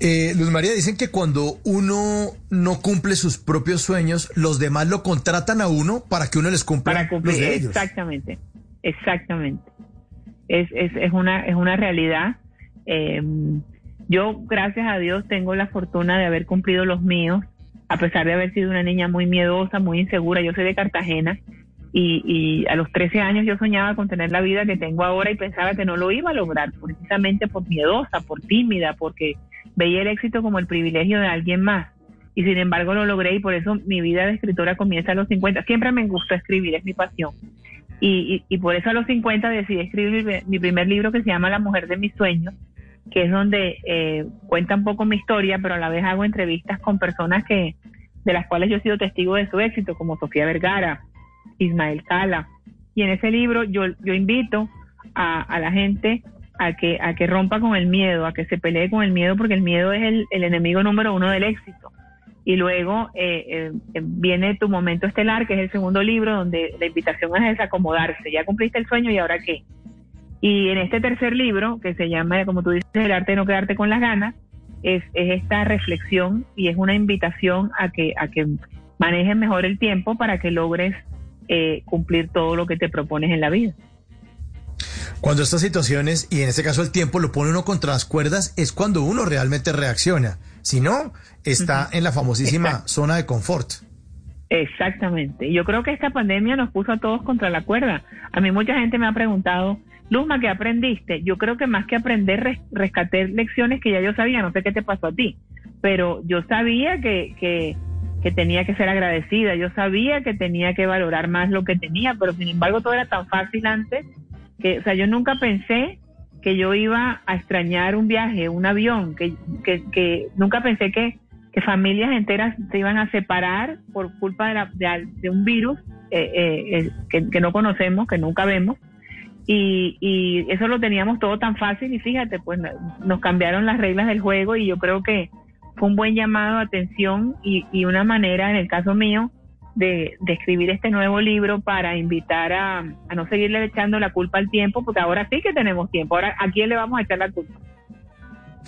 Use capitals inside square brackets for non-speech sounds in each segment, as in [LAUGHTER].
Eh, Luz María, dicen que cuando uno no cumple sus propios sueños, los demás lo contratan a uno para que uno les cumpla para cumplir, los de ellos. Exactamente, exactamente. Es, es, es, una, es una realidad. Eh, yo, gracias a Dios, tengo la fortuna de haber cumplido los míos, a pesar de haber sido una niña muy miedosa, muy insegura. Yo soy de Cartagena y, y a los 13 años yo soñaba con tener la vida que tengo ahora y pensaba que no lo iba a lograr, precisamente por miedosa, por tímida, porque veía el éxito como el privilegio de alguien más. Y sin embargo lo logré y por eso mi vida de escritora comienza a los 50. Siempre me gustó escribir, es mi pasión. Y, y, por eso a los 50 decidí escribir mi, primer libro que se llama La mujer de mis sueños, que es donde eh, cuenta un poco mi historia, pero a la vez hago entrevistas con personas que de las cuales yo he sido testigo de su éxito, como Sofía Vergara, Ismael Cala. Y en ese libro yo, yo invito a la gente a que, a que rompa con el miedo, a que se pelee con el miedo, porque el miedo es el, el enemigo número uno del éxito. Y luego eh, eh, viene tu momento estelar, que es el segundo libro, donde la invitación es desacomodarse. Ya cumpliste el sueño y ahora qué. Y en este tercer libro, que se llama, como tú dices, El arte de no quedarte con las ganas, es, es esta reflexión y es una invitación a que, a que manejes mejor el tiempo para que logres eh, cumplir todo lo que te propones en la vida. Cuando estas situaciones, y en este caso el tiempo, lo pone uno contra las cuerdas, es cuando uno realmente reacciona. Si no, está uh -huh. en la famosísima Exacto. zona de confort. Exactamente. Yo creo que esta pandemia nos puso a todos contra la cuerda. A mí mucha gente me ha preguntado, Luzma, ¿qué aprendiste? Yo creo que más que aprender, res rescaté lecciones que ya yo sabía, no sé qué te pasó a ti, pero yo sabía que, que, que tenía que ser agradecida, yo sabía que tenía que valorar más lo que tenía, pero sin embargo todo era tan fácil antes o sea, yo nunca pensé que yo iba a extrañar un viaje, un avión, que, que, nunca pensé que, que, familias enteras se iban a separar por culpa de, la, de, un virus eh, eh, que, que, no conocemos, que nunca vemos. Y, y, eso lo teníamos todo tan fácil y fíjate, pues nos cambiaron las reglas del juego y yo creo que fue un buen llamado de atención y, y una manera, en el caso mío, de, de, escribir este nuevo libro para invitar a, a, no seguirle echando la culpa al tiempo, porque ahora sí que tenemos tiempo. Ahora, ¿a quién le vamos a echar la culpa?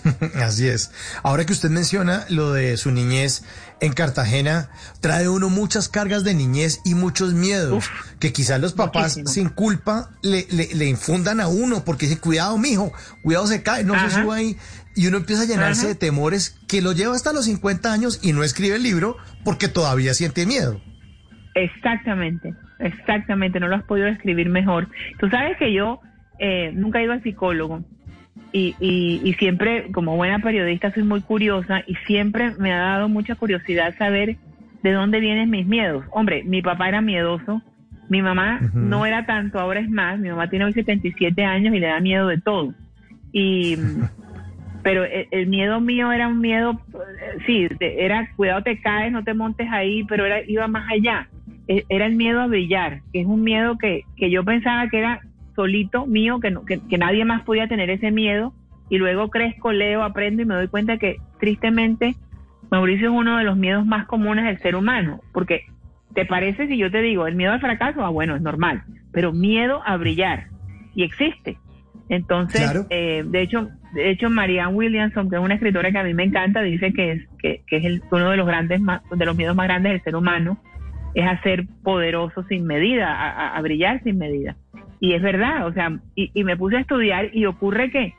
[LAUGHS] Así es. Ahora que usted menciona lo de su niñez en Cartagena, trae uno muchas cargas de niñez y muchos miedos Uf, que quizás los papás muchísimo. sin culpa le, le, le, infundan a uno porque dice, cuidado, mijo, cuidado se cae, no Ajá. se suba ahí. Y uno empieza a llenarse Ajá. de temores que lo lleva hasta los 50 años y no escribe el libro porque todavía siente miedo. Exactamente, exactamente, no lo has podido describir mejor. Tú sabes que yo eh, nunca he ido al psicólogo y, y, y, siempre, como buena periodista, soy muy curiosa y siempre me ha dado mucha curiosidad saber de dónde vienen mis miedos. Hombre, mi papá era miedoso, mi mamá uh -huh. no era tanto, ahora es más, mi mamá tiene hoy 77 años y le da miedo de todo. Y... [LAUGHS] pero el, miedo mío era un miedo, sí, era cuidado te caes, no te montes ahí, pero era iba más allá. E, era el miedo a brillar, que es un miedo que, que yo pensaba que era solito mío, que, no, que, que, nadie más podía tener ese miedo, y luego crezco, leo, aprendo y me doy cuenta que tristemente Mauricio es uno de los miedos más comunes del ser humano, porque ¿te parece si yo te digo el miedo al fracaso? Ah, bueno, es normal, pero miedo a brillar, y existe. Entonces, claro. eh, de hecho, de hecho, Marianne Williamson, que es una escritora que a mí me encanta, dice que es, que, que es el, uno de los grandes de los miedos más grandes del ser humano, es a ser poderoso sin medida, a, a, brillar sin medida. Y es verdad, o sea, y, y, me puse a estudiar y ocurre que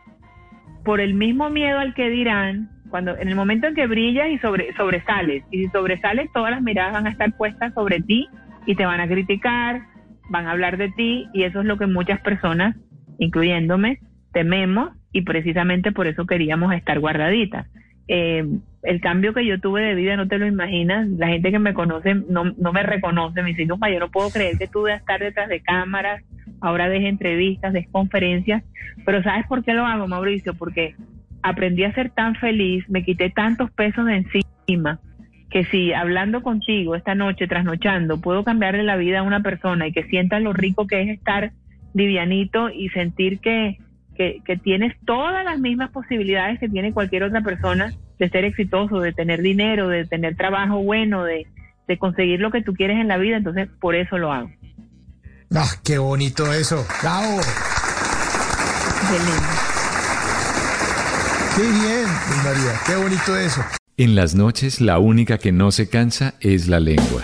por el mismo miedo al que dirán, cuando en el momento en que brillas y sobre, sobresales, y si sobresales, todas las miradas van a estar puestas sobre ti y te van a criticar, van a hablar de ti, y eso es lo que muchas personas, incluyéndome, tememos, y precisamente por eso queríamos estar guardaditas. Eh, el cambio que yo tuve de vida no te lo imaginas. La gente que me conoce no, no me reconoce. Me dice, yo no puedo creer que tú debes estar detrás de cámaras, ahora des entrevistas, des conferencias. Pero ¿sabes por qué lo hago, Mauricio? Porque aprendí a ser tan feliz, me quité tantos pesos de encima, que si hablando contigo esta noche, trasnochando, puedo cambiarle la vida a una persona y que sienta lo rico que es estar livianito y sentir que, que, que tienes todas las mismas posibilidades que tiene cualquier otra persona de ser exitoso, de tener dinero, de tener trabajo bueno, de, de conseguir lo que tú quieres en la vida, entonces por eso lo hago. Ah, qué bonito eso. Bravo. Qué lindo. Qué bien, María, qué bonito eso. En las noches la única que no se cansa es la lengua.